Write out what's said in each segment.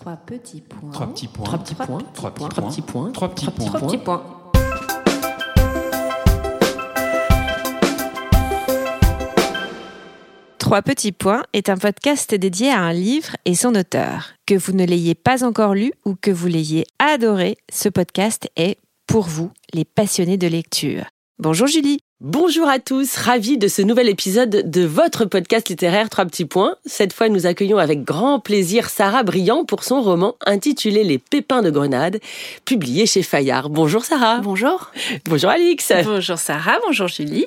Trois petits points. Trois petits points. Trois petits points. Trois petits Trois petits points. Trois petits points. Trois petits points. Trois petits points est un podcast dédié à un livre et son auteur. Que vous ne l'ayez pas encore lu ou que vous l'ayez adoré, ce podcast est pour vous, les passionnés de lecture. Bonjour Julie. Bonjour à tous, ravi de ce nouvel épisode de votre podcast littéraire Trois petits points. Cette fois, nous accueillons avec grand plaisir Sarah Briand pour son roman intitulé Les pépins de grenade, publié chez Fayard. Bonjour Sarah. Bonjour. Bonjour Alix. Bonjour Sarah, bonjour Julie.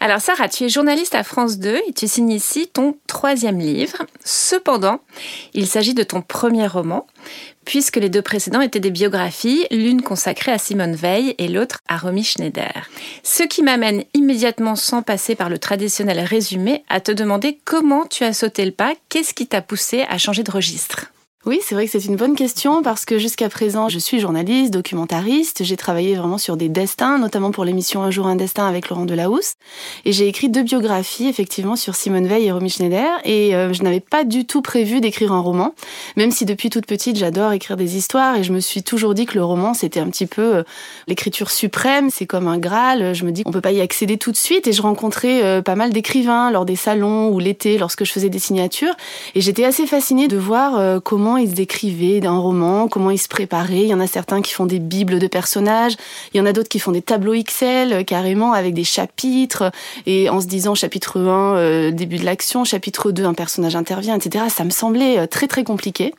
Alors Sarah, tu es journaliste à France 2 et tu signes ici ton troisième livre. Cependant, il s'agit de ton premier roman, puisque les deux précédents étaient des biographies, l'une consacrée à Simone Veil et l'autre à Romy Schneider. Ce qui m'amène immédiatement, sans passer par le traditionnel résumé, à te demander comment tu as sauté le pas, qu'est-ce qui t'a poussé à changer de registre? Oui, c'est vrai que c'est une bonne question parce que jusqu'à présent, je suis journaliste, documentariste. J'ai travaillé vraiment sur des destins, notamment pour l'émission Un jour un destin avec Laurent Delahousse. Et j'ai écrit deux biographies, effectivement, sur Simone Veil et Romy Schneider. Et euh, je n'avais pas du tout prévu d'écrire un roman, même si depuis toute petite, j'adore écrire des histoires. Et je me suis toujours dit que le roman, c'était un petit peu euh, l'écriture suprême. C'est comme un Graal. Je me dis qu'on peut pas y accéder tout de suite. Et je rencontrais euh, pas mal d'écrivains lors des salons ou l'été, lorsque je faisais des signatures. Et j'étais assez fascinée de voir euh, ils décrivaient d'un roman, comment ils se préparaient. Il y en a certains qui font des bibles de personnages, il y en a d'autres qui font des tableaux Excel euh, carrément avec des chapitres et en se disant chapitre 1 euh, début de l'action, chapitre 2 un personnage intervient, etc. Ça me semblait euh, très très compliqué.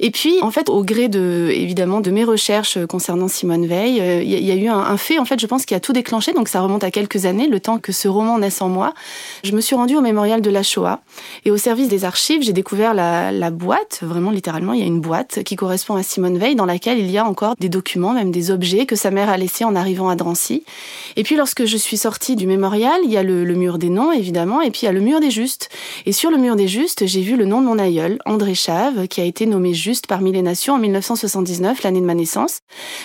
Et puis en fait au gré de évidemment de mes recherches concernant Simone Veil, il y, a- eu un, un fait en fait je pense qui a tout déclenché. Donc ça remonte à quelques années, le temps que ce roman naisse en moi. Je me suis rendue au mémorial de la Shoah et au service des archives, j'ai découvert la, la boîte, vraiment littéralement, il y a une boîte qui correspond à Simone Veil dans laquelle il y a encore des documents, même des objets que sa mère a laissés en arrivant à Drancy. Et puis lorsque je suis sortie du mémorial, il y a le, le mur des noms évidemment, et puis il y a le mur des justes. Et sur le mur des justes, j'ai vu le nom de mon aïeul, André Chave, qui a été nommé juste parmi les nations en 1979, l'année de ma naissance.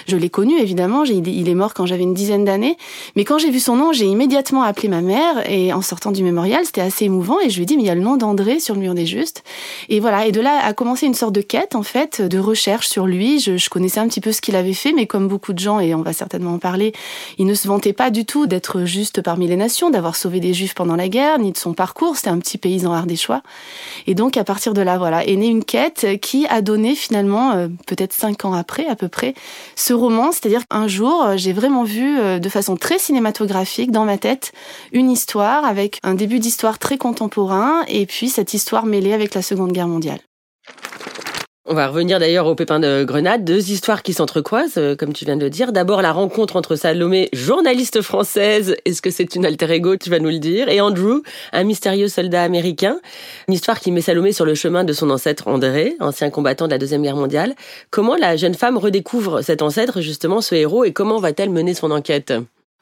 Je l'ai connu évidemment, il est mort quand j'avais une dizaine d'années, mais quand j'ai vu son nom, j'ai immédiatement appelé ma mère et en sortant du mémorial, c'était assez émouvant et je lui ai dit mais il y a le nom d'André sur le mur des justes. Et voilà, et de là a commencé une sorte de quête en fait, de recherche sur lui. Je, connaissais un petit peu ce qu'il avait fait, mais comme beaucoup de gens et on va certainement en parler, il ne se vantait pas du tout d'être juste parmi les nations, d'avoir sauvé des juifs pendant la guerre, ni de son parcours. C'était un petit paysan ardéchois. Et donc à partir de là, voilà, est née une quête qui a donné finalement, euh, peut-être cinq ans après à peu près, ce roman. C'est-à-dire qu'un jour, euh, j'ai vraiment vu euh, de façon très cinématographique dans ma tête une histoire avec un début d'histoire très contemporain et puis cette histoire mêlée avec la Seconde Guerre mondiale. On va revenir d'ailleurs aux pépins de grenade, deux histoires qui s'entrecroisent, euh, comme tu viens de le dire. D'abord la rencontre entre Salomé, journaliste française, est-ce que c'est une alter ego, tu vas nous le dire, et Andrew, un mystérieux soldat américain. Une histoire qui met Salomé sur le chemin de son ancêtre André, ancien combattant de la Deuxième Guerre mondiale. Comment la jeune femme redécouvre cet ancêtre, justement, ce héros, et comment va-t-elle mener son enquête?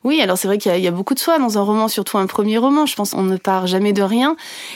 Oui, alors c'est vrai qu'il y, a- il y a beaucoup de soi dans un roman, surtout un premier roman. Je pense qu'on ne part jamais de rien.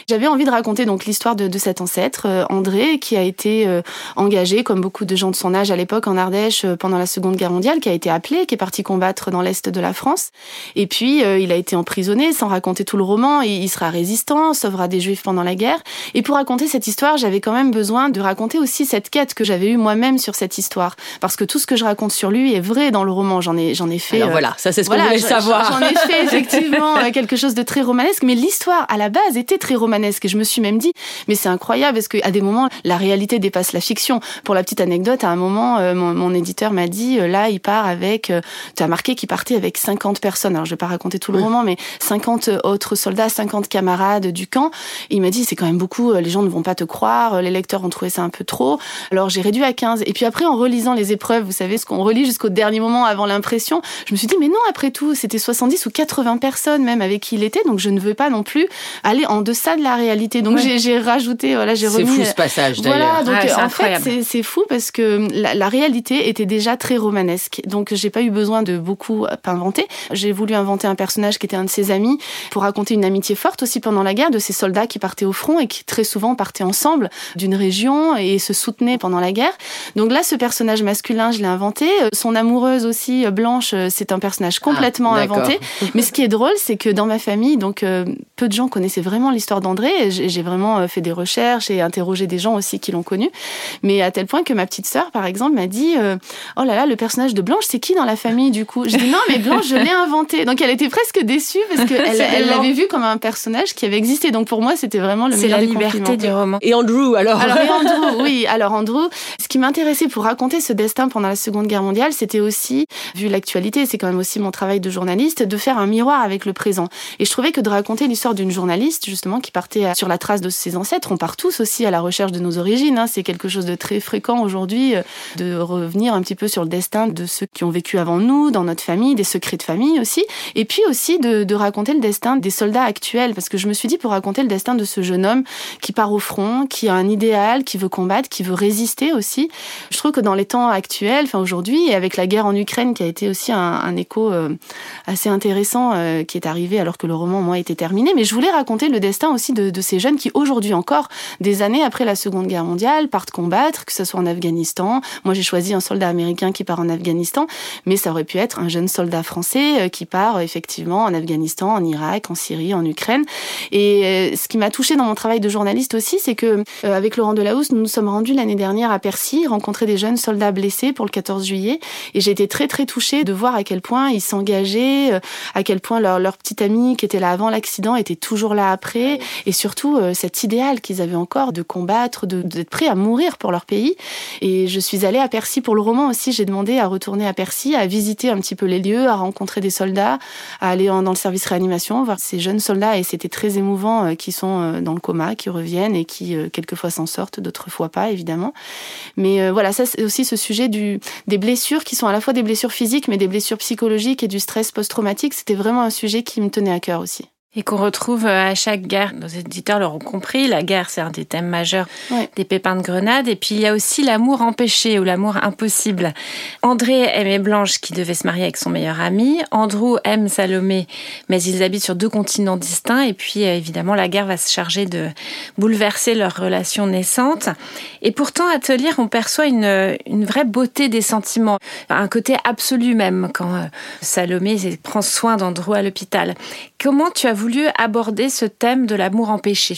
J'avais envie de raconter donc l'histoire de, de cet ancêtre, euh, André, qui a été euh, engagé, comme beaucoup de gens de son âge à l'époque, en Ardèche euh, pendant la Seconde Guerre mondiale, qui a été appelé, qui est parti combattre dans l'est de la France. Et puis euh, il a été emprisonné, sans raconter tout le roman. Il, il sera résistant, sauvera des Juifs pendant la guerre. Et pour raconter cette histoire, j'avais quand même besoin de raconter aussi cette quête que j'avais eue moi-même sur cette histoire, parce que tout ce que je raconte sur lui est vrai dans le roman. J'en ai, j'en ai fait. Alors euh, voilà, ça c'est ce voilà, je- savoir. J'en ai fait effectivement euh, quelque chose de très romanesque, mais l'histoire à la base était très romanesque. Et je me suis même dit, mais c'est incroyable, parce qu'à des moments, la réalité dépasse la fiction. Pour la petite anecdote, à un moment, euh, mon, mon éditeur m'a dit, euh, là, il part avec, tu as marqué qu'il partait avec 50 personnes. Alors, je vais pas raconter tout le roman, mais 50 autres soldats, 50 camarades du camp. Et il m'a dit, c'est quand même beaucoup, les gens ne vont pas te croire, les lecteurs ont trouvé ça un peu trop. Alors, j'ai réduit à 15. Et puis après, en relisant les épreuves, vous savez, ce qu'on relit jusqu'au dernier moment avant l'impression, je me suis dit, mais non, après tout, c'était 70 ou 80 personnes même avec qui il était, donc je ne veux pas non plus aller en deçà de la réalité. Donc Ouais. j'ai- rajouté, voilà, j'ai C'est remis. fou ce passage d'ailleurs. Voilà, donc Ah, c'est euh, en incroyable. fait, c'est- c'est fou parce que la, la réalité était déjà très romanesque. Donc j'ai pas eu besoin de beaucoup inventer. J'ai voulu inventer un personnage qui était un de ses amis pour raconter une amitié forte aussi pendant la guerre de ces soldats qui partaient au front et qui très souvent partaient ensemble d'une région et se soutenaient pendant la guerre. Donc là, ce personnage masculin, je l'ai inventé. Euh, Son amoureuse aussi, euh, Blanche, euh, c'est un personnage complètement complètement inventé. Mais ce qui est drôle, c'est que dans ma famille, donc euh, peu de gens connaissaient vraiment l'histoire d'André. J'ai vraiment euh, fait des recherches et interrogé des gens aussi qui l'ont connu. Mais à tel point que ma petite sœur, par exemple, m'a dit Oh là là, le personnage de Blanche, c'est qui dans la famille du coup? Je dis Non, mais Blanche, je l'ai inventé. Donc elle était presque déçue parce qu'elle elle l'avait vu comme un personnage qui avait existé. Donc pour moi, c'était vraiment le meilleur C'est la liberté du roman. Et Andrew, alors Alors, Andrew, oui. Alors, Andrew, ce qui m'intéressait pour raconter ce destin pendant la Seconde Guerre mondiale, c'était aussi, vu l'actualité, c'est quand même aussi mon travail de journaliste, de faire un miroir avec le présent. Et je trouvais que de raconter l'histoire d'une journaliste, justement, qui partait sur la trace de ses ancêtres, on part tous aussi à la recherche de nos origines. Hein. C'est quelque chose de très fréquent aujourd'hui, euh, de revenir un petit peu sur le destin de ceux qui ont vécu avant nous, dans notre famille, des secrets de famille aussi. Et puis aussi de, de raconter le destin des soldats actuels, parce que je me suis dit, pour raconter le destin de ce jeune homme qui part au front, qui a un idéal, qui veut combattre, qui veut résister aussi. Je trouve que dans les temps actuels, enfin aujourd'hui, et avec la guerre en Ukraine qui a été aussi un, un écho euh, assez intéressant euh, qui est arrivé alors que le roman, moi, était terminé, mais je voulais raconter le destin aussi de, de ces jeunes qui aujourd'hui encore, des années après la Seconde Guerre mondiale, partent combattre, que ce soit en Afghanistan. Moi, j'ai choisi un soldat américain qui part en Afghanistan, mais ça aurait pu être un jeune soldat français euh, qui part effectivement en Afghanistan, en Irak, en Syrie, en Ukraine. Et ce qui m'a touché dans mon travail de journaliste aussi, c'est que avec Laurent Delahousse, nous nous sommes rendus l'année dernière à Percy, rencontrer des jeunes soldats blessés pour le 14 juillet. Et j'ai été très très touchée de voir à quel point ils s'engageaient, euh, à quel point leur, leur petite amie qui était là avant l'accident était toujours là après. Et surtout euh, cet idéal qu'ils avaient encore de combattre, d'être prêts à mourir pour leur pays. Et je suis allée à Percy pour le roman aussi. J'ai demandé à retourner à Percy, à visiter un petit peu les lieux, à rencontrer des soldats, à aller dans le service réanimation, voir ces jeunes soldats. Et c'était très émouvant euh, qui sont dans le coma, qui reviennent et qui quelquefois s'en sortent, d'autres fois pas évidemment. Mais voilà, ça c'est aussi ce sujet du, des blessures qui sont à la fois des blessures physiques mais des blessures psychologiques et du stress post-traumatique. C'était vraiment un sujet qui me tenait à cœur aussi et qu'on retrouve euh, à chaque guerre. Nos éditeurs l'auront compris, la guerre, c'est un des thèmes majeurs des pépins de grenade. Et puis, il y a aussi l'amour empêché ou l'amour impossible. André aimait Blanche qui devait se marier avec son meilleur ami. Andrew aime Salomé, mais ils habitent sur deux continents distincts. Et puis, euh, évidemment, la guerre va se charger de bouleverser leur relation naissante. Et pourtant, à te lire, on perçoit une, une vraie beauté des sentiments, un côté absolu même quand euh, Salomé prend soin d'Andrew à l'hôpital. Comment tu as voulu aborder ce thème de l'amour empêché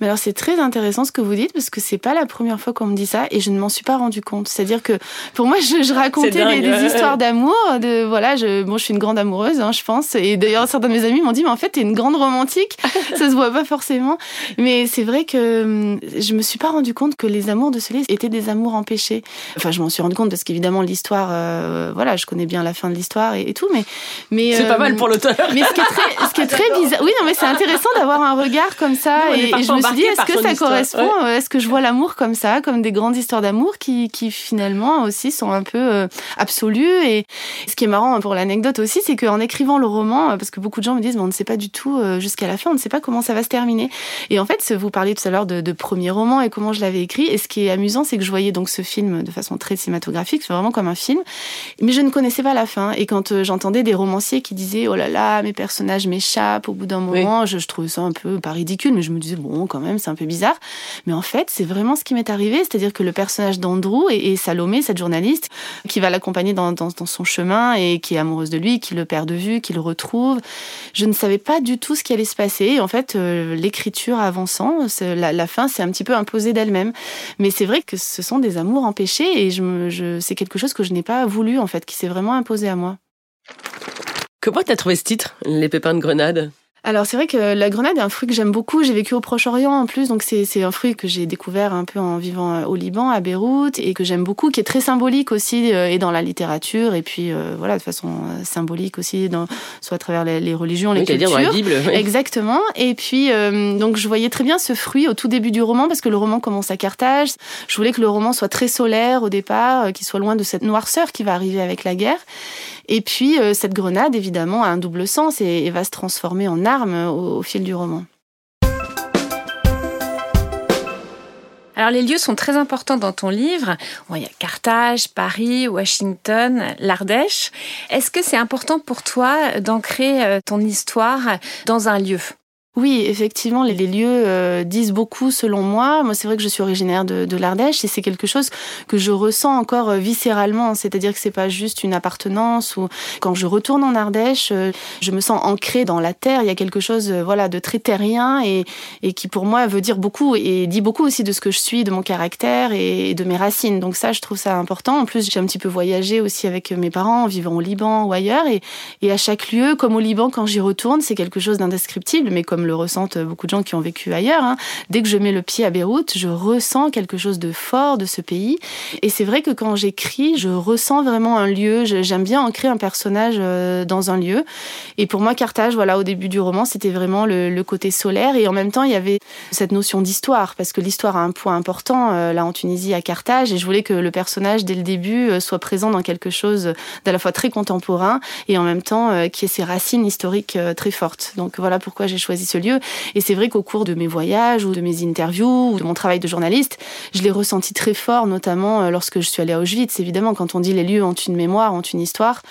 mais alors c'est très intéressant ce que vous dites parce que c'est pas la première fois qu'on me dit ça et je ne m'en suis pas rendu compte. C'est-à-dire que pour moi je, je racontais des, des, histoires d'amour, de voilà, je bon je suis une grande amoureuse, hein, je pense. Et d'ailleurs certains de mes amis m'ont dit mais en fait t'es une grande romantique, ça se voit pas forcément. Mais c'est vrai que hum, je me suis pas rendu compte que les amours de ce livre étaient des amours empêchés. Enfin je m'en suis rendu compte parce qu'évidemment l'histoire, euh, voilà, je connais bien la fin de l'histoire et, tout, mais mais c'est pas mal euh, pour l'auteur. Mais ce qui est très, ce qui est très bizarre, oui non mais c'est intéressant d'avoir un regard comme ça et, et je me est-ce que ça correspond euh, Est-ce que je vois l'amour comme ça, comme des grandes histoires d'amour qui, qui finalement aussi sont un peu euh, absolues Et ce qui est marrant pour l'anecdote aussi, c'est qu'en écrivant le roman, euh, parce que beaucoup de gens me disent, mais on ne sait pas du tout jusqu'à la fin, on ne sait pas comment ça va se terminer. Et en fait, vous parliez tout à l'heure de, de, premier roman et comment je l'avais écrit. Et ce qui est amusant, c'est que je voyais donc ce film de façon très cinématographique, c'est vraiment comme un film, mais je ne connaissais pas la fin. Et quand j'entendais des romanciers qui disaient, oh là là, mes personnages m'échappent au bout d'un moment, je, je trouvais ça un peu pas ridicule, mais je me disais, bon, même, c'est un peu bizarre. Mais en fait, c'est vraiment ce qui m'est arrivé. C'est-à-dire que le personnage d'Andrew et, Salomé, cette journaliste, qui va l'accompagner dans, son chemin et qui est amoureuse de lui, qui le perd de vue, qui le retrouve, je ne savais pas du tout ce qui allait se passer. en fait, euh, l'écriture avançant, la, la, fin s'est un petit peu imposée d'elle-même. Mais c'est vrai que ce sont des amours empêchés et je, c'est quelque chose que je n'ai pas voulu, en fait, qui s'est vraiment imposé à moi. Comment t'as trouvé ce titre, Les pépins de grenade? Alors c'est vrai que la grenade est un fruit que j'aime beaucoup. J'ai vécu au Proche-Orient en plus, donc c'est un fruit que j'ai découvert un peu en vivant euh, au Liban, à Beyrouth, et que j'aime beaucoup, qui est très symbolique aussi, euh, et dans la littérature, et puis euh, voilà, de façon symbolique aussi, dans, soit à travers les, religions, les cultures. Dire dans la Bible. Exactement. Et puis donc je voyais très bien ce fruit au tout début du roman, parce que le roman commence à Carthage. Je voulais que le roman soit très solaire au départ, qu'il soit loin de cette noirceur qui va arriver avec la guerre. Et puis euh, cette grenade, évidemment, a un double sens et, va se transformer en arme au, fil du roman. Alors les lieux sont très importants dans ton livre. il y a Carthage, Paris, Washington, l'Ardèche. Est-ce que c'est important pour toi d'ancrer euh, ton histoire dans un lieu? Oui, effectivement, les, lieux euh, disent beaucoup selon moi. Moi, c'est vrai que je suis originaire de, de l'Ardèche et c'est quelque chose que je ressens encore euh, viscéralement. C'est-à-dire que c'est pas juste une appartenance ou quand je retourne en Ardèche, euh, je me sens ancrée dans la terre. Il y a quelque chose, voilà, de très terrien et, et qui pour moi veut dire beaucoup et dit beaucoup aussi de ce que je suis, de mon caractère et de mes racines. Donc ça, je trouve ça important. En plus, j'ai un petit peu voyagé aussi avec mes parents, vivant au Liban ou ailleurs et, et à chaque lieu, comme au Liban, quand j'y retourne, c'est quelque chose d'indescriptible, mais comme le ressentent beaucoup de gens qui ont vécu ailleurs. Hein. Dès que je mets le pied à Beyrouth, je ressens quelque chose de fort de ce pays. Et c'est vrai que quand j'écris, je ressens vraiment un lieu. J'aime bien ancrer un personnage euh, dans un lieu. Et pour moi, Carthage, voilà, au début du roman, c'était vraiment le, côté solaire. Et en même temps, il y avait cette notion d'histoire, parce que l'histoire a un point important euh, là en Tunisie, à Carthage. Et je voulais que le personnage, dès le début, euh, soit présent dans quelque chose d'à la fois très contemporain et en même temps qui ait ses racines historiques très fortes. Donc voilà pourquoi j'ai choisi ce lieu. Et c'est vrai qu'au cours de mes voyages ou de mes interviews ou de mon travail de journaliste, je l'ai ressenti très fort, notamment euh, lorsque je suis allée à Auschwitz. Évidemment, quand on dit les lieux ont une mémoire, ont une histoire,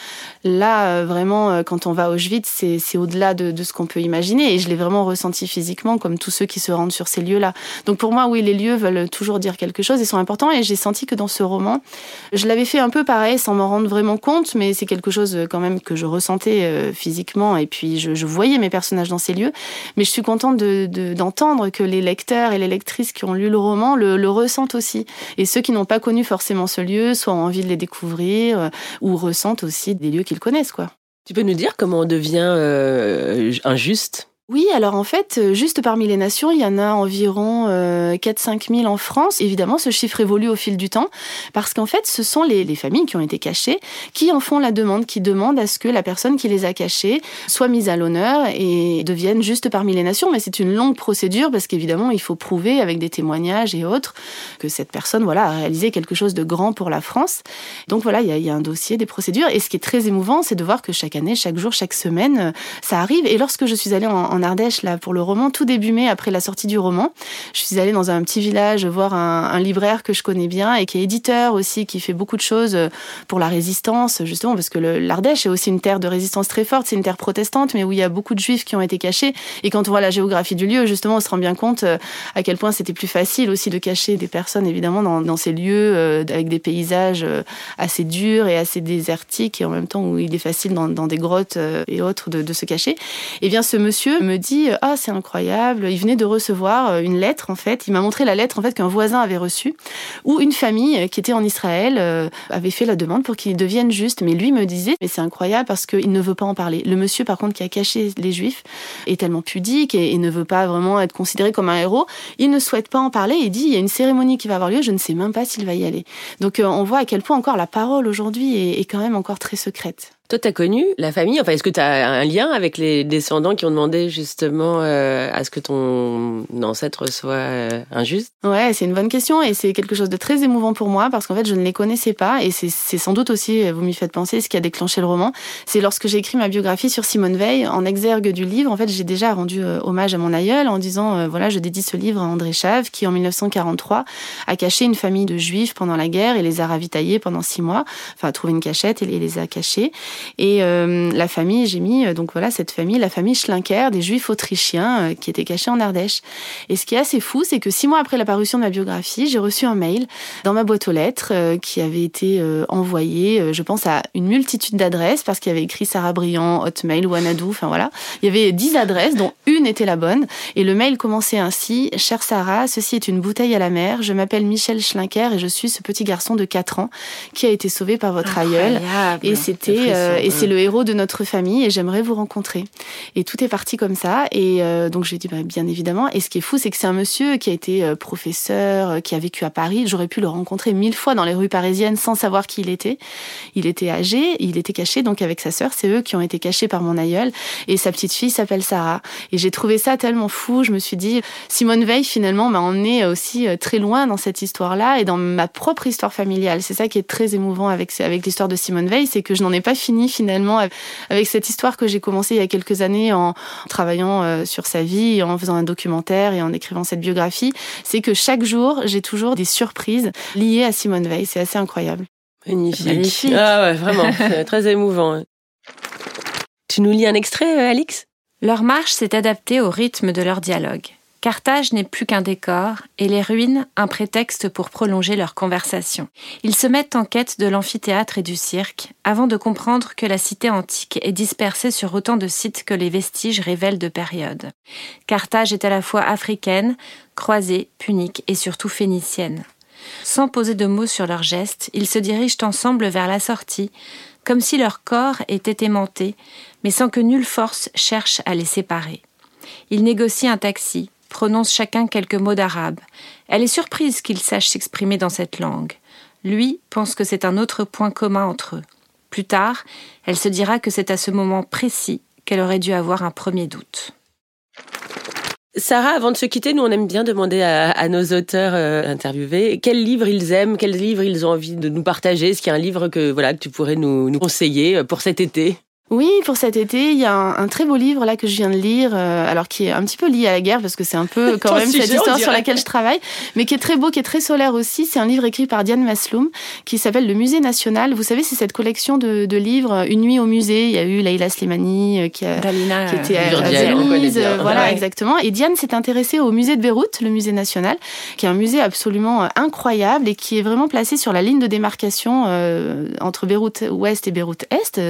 là, euh, vraiment, euh, quand on va à Auschwitz, c'est au-delà de, ce qu'on peut imaginer. Et je l'ai vraiment ressenti physiquement, comme tous ceux qui se rendent sur ces lieux-là. Donc pour moi, oui, les lieux veulent toujours dire quelque chose et sont importants. Et j'ai senti que dans ce roman, je l'avais fait un peu pareil, sans m'en rendre vraiment compte, mais c'est quelque chose quand même que je ressentais physiquement. Et puis je voyais mes personnages dans ces lieux. Mais je suis contente d'entendre de, que les lecteurs et les lectrices qui ont lu le roman le, ressentent aussi. Et ceux qui n'ont pas connu forcément ce lieu, soit ont envie de les découvrir euh, ou ressentent aussi des lieux qu'ils connaissent. quoi. Tu peux nous dire comment on devient euh, injuste? Oui, alors en fait, euh, juste parmi les nations, il y en a environ euh, 4-5 000 en France. Évidemment, ce chiffre évolue au fil du temps, parce qu'en fait, ce sont les, les, familles qui ont été cachées qui en font la demande, qui demandent à ce que la personne qui les a cachées soit mise à l'honneur et devienne juste parmi les nations. Mais c'est une longue procédure, parce qu'évidemment, il faut prouver avec des témoignages et autres que cette personne voilà, a réalisé quelque chose de grand pour la France. Donc voilà, il y a, il y a un dossier, des procédures. Et ce qui est très émouvant, c'est de voir que chaque année, chaque jour, chaque semaine, euh, ça arrive. Et lorsque je suis allée en en Ardèche là pour le roman, tout début mai après la sortie du roman. Je suis allée dans un petit village voir un, libraire que je connais bien et qui est éditeur aussi, qui fait beaucoup de choses euh, pour la résistance justement parce que l'Ardèche est aussi une terre de résistance très forte. C'est une terre protestante, mais où il y a beaucoup de juifs qui ont été cachés. Et quand on voit la géographie du lieu, justement, on se rend bien compte euh, à quel point c'était plus facile aussi de cacher des personnes évidemment dans, ces lieux euh, avec des paysages assez durs et assez désertiques et en même temps où il est facile dans, dans des grottes et autres de, de se cacher. Et eh bien ce monsieur me dit ah c'est incroyable, il venait de recevoir euh, une lettre en fait, il m'a montré la lettre en fait qu'un voisin avait reçue où une famille euh, qui était en Israël euh, avait fait la demande pour qu'il devienne juste, mais lui me disait mais c'est incroyable parce qu'il ne veut pas en parler. Le monsieur par contre qui a caché les juifs est tellement pudique et, ne veut pas vraiment être considéré comme un héros, il ne souhaite pas en parler, il dit il y a une cérémonie qui va avoir lieu, je ne sais même pas s'il va y aller. Donc on voit à quel point encore la parole aujourd'hui est quand même encore très secrète. Toi, tu as connu la famille? Enfin, est-ce que tu as un lien avec les descendants qui ont demandé justement euh, à ce que ton ancêtre soit euh, injuste? Ouais, c'est une bonne question et c'est quelque chose de très émouvant pour moi parce qu'en fait, je ne les connaissais pas et c'est sans doute aussi, vous m'y faites penser, ce qui a déclenché le roman. C'est lorsque j'ai écrit ma biographie sur Simone Veil, en exergue du livre, en fait, j'ai déjà rendu euh, hommage à mon aïeul en disant, voilà, je dédie ce livre à André Chave qui, en 1943, a caché une famille de juifs pendant la guerre et les a ravitaillés pendant six mois, enfin, a trouvé une cachette et les a cachés. Et euh, la famille, j'ai mis, euh, donc voilà, cette famille, la famille Schlinker, des juifs autrichiens euh, qui étaient cachés en Ardèche. Et ce qui est assez fou, c'est que six mois après la parution de ma biographie, j'ai reçu un mail dans ma boîte aux lettres qui avait été envoyé, je pense, à une multitude d'adresses parce qu'il y avait écrit Sarah Briand, Hotmail, Wanadoo, enfin voilà. Il y avait dix adresses, dont une était la bonne. Et le mail commençait ainsi Chère Sarah, ceci est une bouteille à la mer. Je m'appelle Michel Schlinker et je suis ce petit garçon de 4 ans qui a été sauvé par votre aïeul. Et c'était et c'est le héros de notre famille et j'aimerais vous rencontrer. Et tout est parti comme ça. Et euh, donc j'ai dit bah, bien évidemment. Et ce qui est fou, c'est que c'est un monsieur qui a été euh, professeur, euh, qui a vécu à Paris. J'aurais pu le rencontrer mille fois dans les rues parisiennes sans savoir qui il était. Il était âgé, il était caché donc avec sa sœur. C'est eux qui ont été cachés par mon aïeul. Et sa petite fille s'appelle Sarah. Et j'ai trouvé ça tellement fou. Je me suis dit Simone Veil finalement m'a emmené aussi très loin dans cette histoire-là et dans ma propre histoire familiale. C'est ça qui est très émouvant avec avec l'histoire de Simone Veil, c'est que je n'en ai pas fini finalement avec cette histoire que j'ai commencé il y a quelques années en travaillant euh, sur sa vie, en faisant un documentaire et en écrivant cette biographie, c'est que chaque jour, j'ai toujours des surprises liées à Simone Veil. C'est assez incroyable. Magnifique. Ah ouais, vraiment, très émouvant. Tu nous lis un extrait, euh, Alix? Leur marche s'est adaptée au rythme de leur dialogue. Carthage n'est plus qu'un décor et les ruines un prétexte pour prolonger leur conversation. Ils se mettent en quête de l'amphithéâtre et du cirque avant de comprendre que la cité antique est dispersée sur autant de sites que les vestiges révèlent de périodes. Carthage est à la fois africaine, croisée, punique et surtout phénicienne. Sans poser de mots sur leurs gestes, ils se dirigent ensemble vers la sortie, comme si leur corps était aimanté, mais sans que nulle force cherche à les séparer. Ils négocient un taxi, prononce chacun quelques mots d'arabe. Elle est surprise qu'il sache s'exprimer dans cette langue. Lui pense que c'est un autre point commun entre eux. Plus tard, elle se dira que c'est à ce moment précis qu'elle aurait dû avoir un premier doute. Sarah, avant de se quitter, nous on aime bien demander à, nos auteurs euh, interviewés quels livres ils aiment, quels livres ils ont envie de nous partager. Est-ce qu'il y a un livre que voilà que tu pourrais nous, nous conseiller pour cet été? Oui, pour cet été, il y a un, très beau livre là que je viens de lire, euh, alors qui est un petit peu lié à la guerre parce que c'est un peu quand même cette histoire sur laquelle je travaille, mais qui est très beau, qui est très solaire aussi. C'est un livre écrit par Diane Masloum qui s'appelle Le Musée National. Vous savez, c'est cette collection de, de, livres Une nuit au musée. Il y a eu Leila Slimani euh, qui, a, qui était à, Venise, voilà exactement. Et Diane s'est intéressée au musée de Beyrouth, le musée national, qui est un musée absolument euh, incroyable et qui est vraiment placé sur la ligne de démarcation euh, entre Beyrouth Ouest et Beyrouth Est.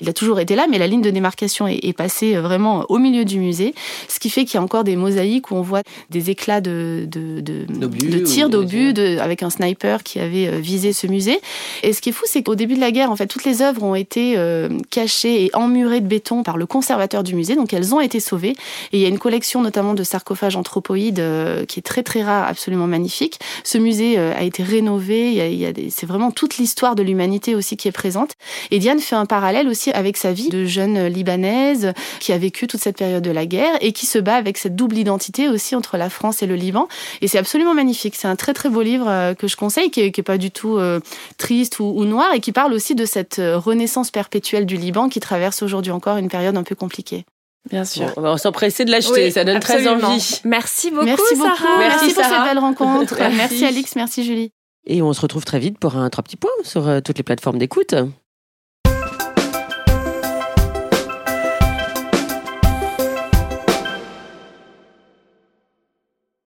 Il a toujours était là, mais la ligne de démarcation est, passée euh, vraiment au milieu du musée, ce qui fait qu'il y a encore des mosaïques où on voit des éclats de, de, de, de tirs d'obus avec un sniper qui avait euh, visé ce musée. Et ce qui est fou, c'est qu'au début de la guerre, en fait, toutes les œuvres ont été euh, cachées et emmurées de béton par le conservateur du musée, donc elles ont été sauvées. Et il y a une collection notamment de sarcophages anthropoïdes qui est très très rare, absolument magnifique. Ce musée a été rénové, il y a, c'est vraiment toute l'histoire de l'humanité aussi qui est présente. Et Diane fait un parallèle aussi avec sa vie de jeune libanaise qui a vécu toute cette période de la guerre et qui se bat avec cette double identité aussi entre la France et le Liban. Et c'est absolument magnifique. C'est un très très beau livre euh, que je conseille, qui est, pas du tout euh, triste ou, noir et qui parle aussi de cette euh, renaissance perpétuelle du Liban qui traverse aujourd'hui encore une période un peu compliquée. Bien sûr. on va s'empresser de l'acheter, ça donne très envie. Merci beaucoup, merci beaucoup. Sarah. Merci, pour cette belle rencontre. merci Alix, merci Julie. Et on se retrouve très vite pour un trois petits points sur toutes les plateformes d'écoute.